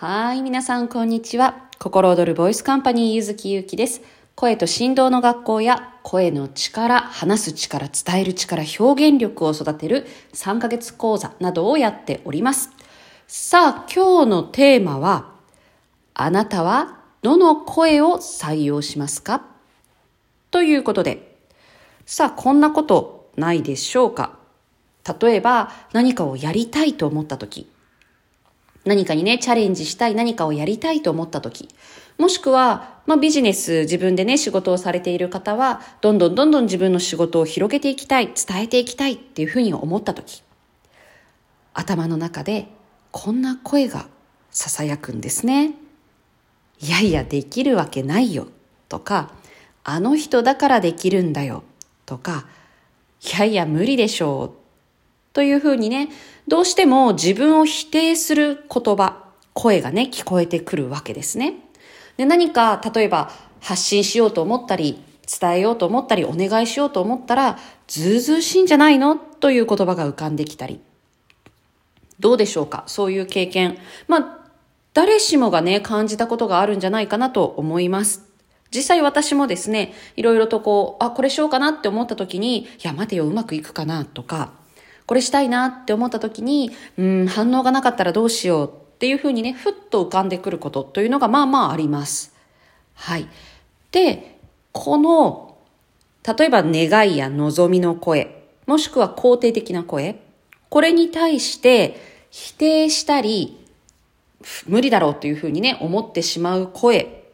はい、皆さんこんにちは。心躍るボイスカンパニーゆずきゆうきです。声と振動の学校や声の力、話す力、伝える力、表現力を育てる3ヶ月講座などをやっております。さあ、今日のテーマは、あなたはどの声を採用しますか？ということで、さあ、こんなことないでしょうか？例えば、何かをやりたいと思ったとき、何かにね、チャレンジしたい、何かをやりたいと思った時、もしくは、まあ、ビジネス、自分でね、仕事をされている方は、どんどんどんどん自分の仕事を広げていきたい、伝えていきたいっていうふうに思った時、頭の中で、こんな声が囁くんですね。いやいや、できるわけないよ。とか、あの人だからできるんだよ。とか、いやいや、無理でしょう。というふうにね、どうしても自分を否定する言葉、声がね、聞こえてくるわけですね。で、何か、例えば発信しようと思ったり、伝えようと思ったり、お願いしようと思ったら、ずうずうしいんじゃないの？という言葉が浮かんできたり。どうでしょうか？そういう経験。まあ、誰しもがね、感じたことがあるんじゃないかなと思います。実際私もですね、いろいろとこう、あ、これしようかなって思った時に、いや、待てよ、うまくいくかなとか、これしたいなって思った時に、うん、反応がなかったらどうしようっていうふうにね、ふっと浮かんでくることというのがまあまああります。はい。で、この、例えば願いや望みの声、もしくは肯定的な声、これに対して否定したり、無理だろうというふうにね、思ってしまう声、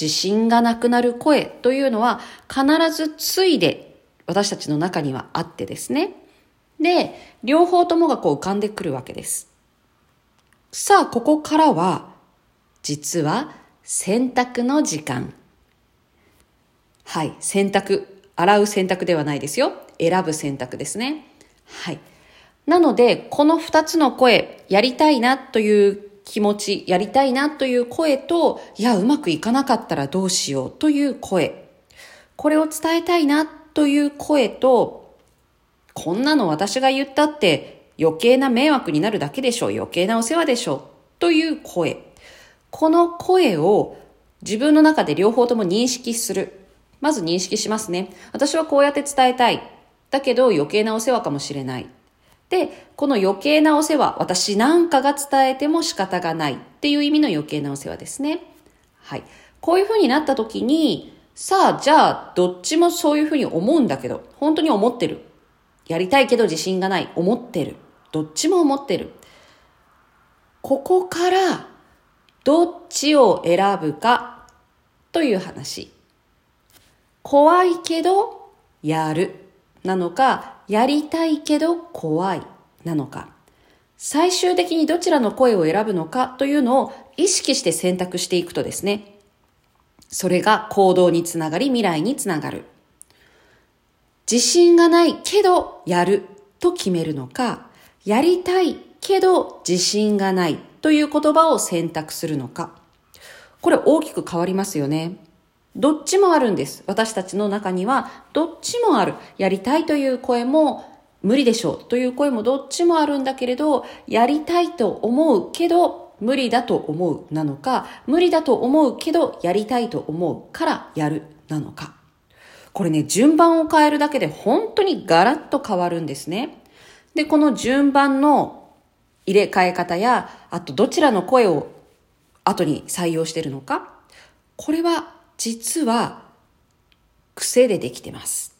自信がなくなる声というのは必ずついで私たちの中にはあってですね。で、両方ともがこう浮かんでくるわけです。さあ、ここからは、実は選択の時間。はい、選択。洗う選択ではないですよ。選ぶ選択ですね。はい。なので、この二つの声、やりたいなという気持ち、やりたいなという声と、いや、うまくいかなかったらどうしようという声。これを伝えたいなという声と、こんなの私が言ったって余計な迷惑になるだけでしょう。余計なお世話でしょう。という声。この声を自分の中で両方とも認識する。まず認識しますね。私はこうやって伝えたい。だけど余計なお世話かもしれない。で、この余計なお世話、私なんかが伝えても仕方がないっていう意味の余計なお世話ですね。はい。こういう風になった時に、さあ、じゃあ、どっちもそういう風に思うんだけど、本当に思ってる。やりたいけど自信がない。思ってる。どっちも思ってる。ここからどっちを選ぶかという話。怖いけどやるなのか、やりたいけど怖いなのか。最終的にどちらの声を選ぶのかというのを意識して選択していくとですね、それが行動につながり未来につながる。自信がないけどやると決めるのか、やりたいけど自信がないという言葉を選択するのか。これ大きく変わりますよね。どっちもあるんです。私たちの中にはどっちもある。やりたいという声も無理でしょうという声もどっちもあるんだけれど、やりたいと思うけど無理だと思うなのか、無理だと思うけどやりたいと思うからやるなのか。これね、順番を変えるだけで本当にガラッと変わるんですね。で、この順番の入れ替え方や、あとどちらの声を後に採用してるのか、これは実は癖でできてます。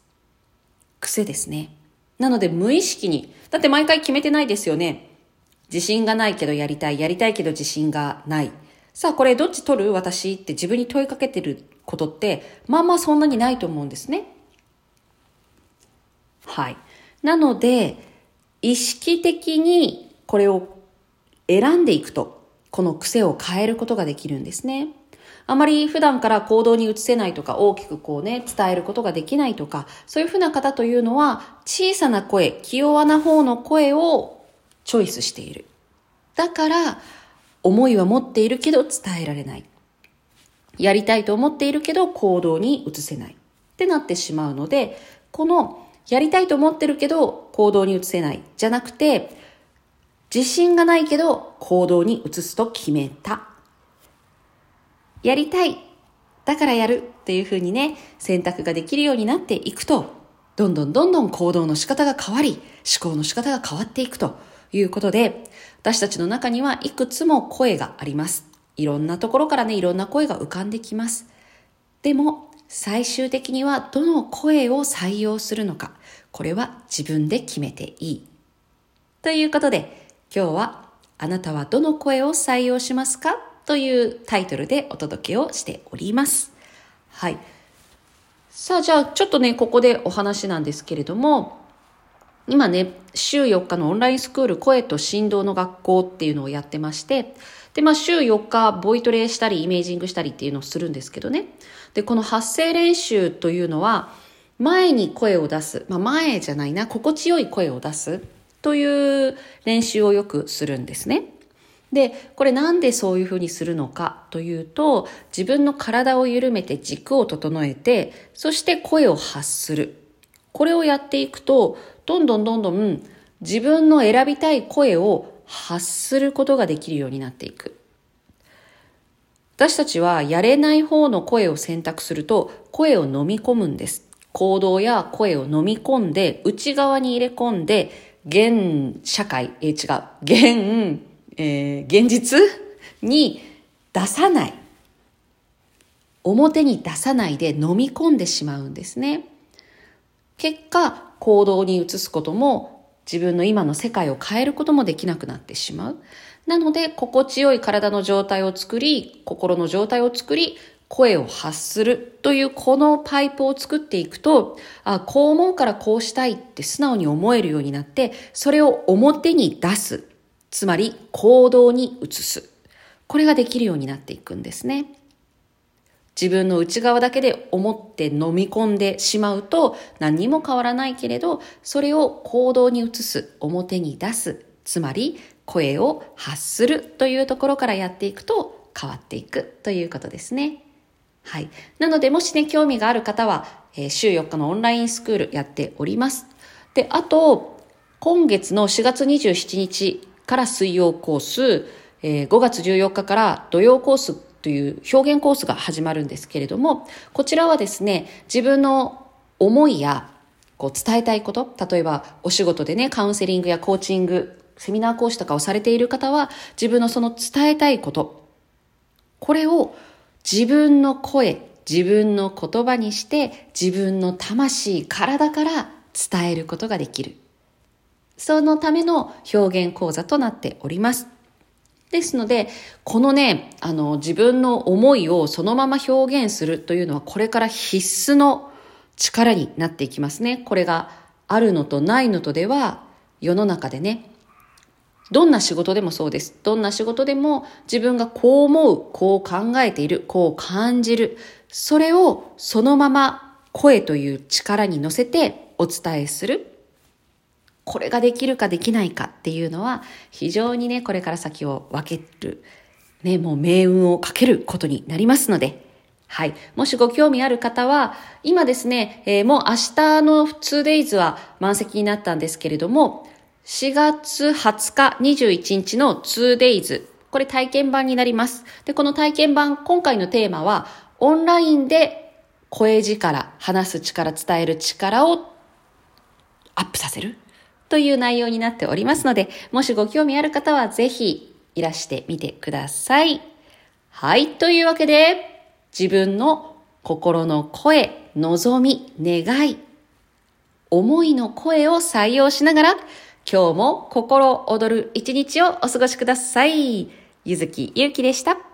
癖ですね。なので無意識に、だって毎回決めてないですよね。自信がないけどやりたい、やりたいけど自信がない。さあこれどっち取る？私って自分に問いかけてることって、まあまあそんなにないと思うんですね。はい。なので、意識的にこれを選んでいくと、この癖を変えることができるんですね。あまり普段から行動に移せないとか、大きくこうね、伝えることができないとか、そういうふうな方というのは、小さな声、気弱な方の声をチョイスしている。だから、思いは持っているけど伝えられない。やりたいと思っているけど行動に移せないってなってしまうので、このやりたいと思ってるけど行動に移せないじゃなくて、自信がないけど行動に移すと決めた。やりたい。だからやるっていうふうにね、選択ができるようになっていくと、どんどんどんどん行動の仕方が変わり、思考の仕方が変わっていくということで、私たちの中にはいくつも声があります。いろんなところからね、いろんな声が浮かんできます。でも、最終的にはどの声を採用するのか、これは自分で決めていい。ということで、今日はあなたはどの声を採用しますか？というタイトルでお届けをしております。はい。さあ、じゃあちょっとね、ここでお話なんですけれども、今ね、週4日のオンラインスクール声と振動の学校っていうのをやってまして、で、まあ週4日ボイトレしたりイメージングしたりっていうのをするんですけどね。で、この発声練習というのは、前に声を出す。まあ前じゃないな、心地よい声を出すという練習をよくするんですね。で、これなんでそういうふうにするのかというと、自分の体を緩めて軸を整えて、そして声を発する。これをやっていくと、どんどんどんどん自分の選びたい声を発することができるようになっていく。私たちはやれない方の声を選択すると声を飲み込むんです。行動や声を飲み込んで内側に入れ込んで現社会、え違う、現、えー、現実に出さない。表に出さないで飲み込んでしまうんですね。結果、行動に移すことも自分の今の世界を変えることもできなくなってしまう。なので、心地よい体の状態を作り、心の状態を作り、声を発するというこのパイプを作っていくと、あ、こう思うからこうしたいって素直に思えるようになって、それを表に出す。つまり行動に移す。これができるようになっていくんですね。自分の内側だけで思って飲み込んでしまうと何にも変わらないけれど、それを行動に移す、表に出す、つまり声を発するというところからやっていくと変わっていくということですね。はい。なので、もしね、興味がある方は、えー、週4日のオンラインスクールやっております。で、あと、今月の4月27日から水曜コース、えー、5月14日から土曜コースという表現コースが始まるんですけれども、こちらはですね、自分の思いやこう伝えたいこと、例えばお仕事でね、カウンセリングやコーチング、セミナー講師とかをされている方は、自分のその伝えたいこと、これを自分の声、自分の言葉にして自分の魂、体から伝えることができる。そのための表現講座となっております。ですので、このね、あの、自分の思いをそのまま表現するというのは、これから必須の力になっていきますね。これがあるのとないのとでは、世の中でね、どんな仕事でもそうです。どんな仕事でも自分がこう思う、こう考えている、こう感じる。それをそのまま声という力に乗せてお伝えする。これができるかできないかっていうのは非常にね、これから先を分ける、ね、もう命運をかけることになりますので、はい。もしご興味ある方は、今ですね、えー、もう明日の 2days は満席になったんですけれども、4月20日21日の 2days。これ体験版になります。で、この体験版、今回のテーマは、オンラインで声力、話す力、伝える力をアップさせるという内容になっておりますので、もしご興味ある方はぜひいらしてみてください。はい。というわけで、自分の心の声、望み、願い、思いの声を採用しながら、今日も心躍る一日をお過ごしください。ゆずきゆうきでした。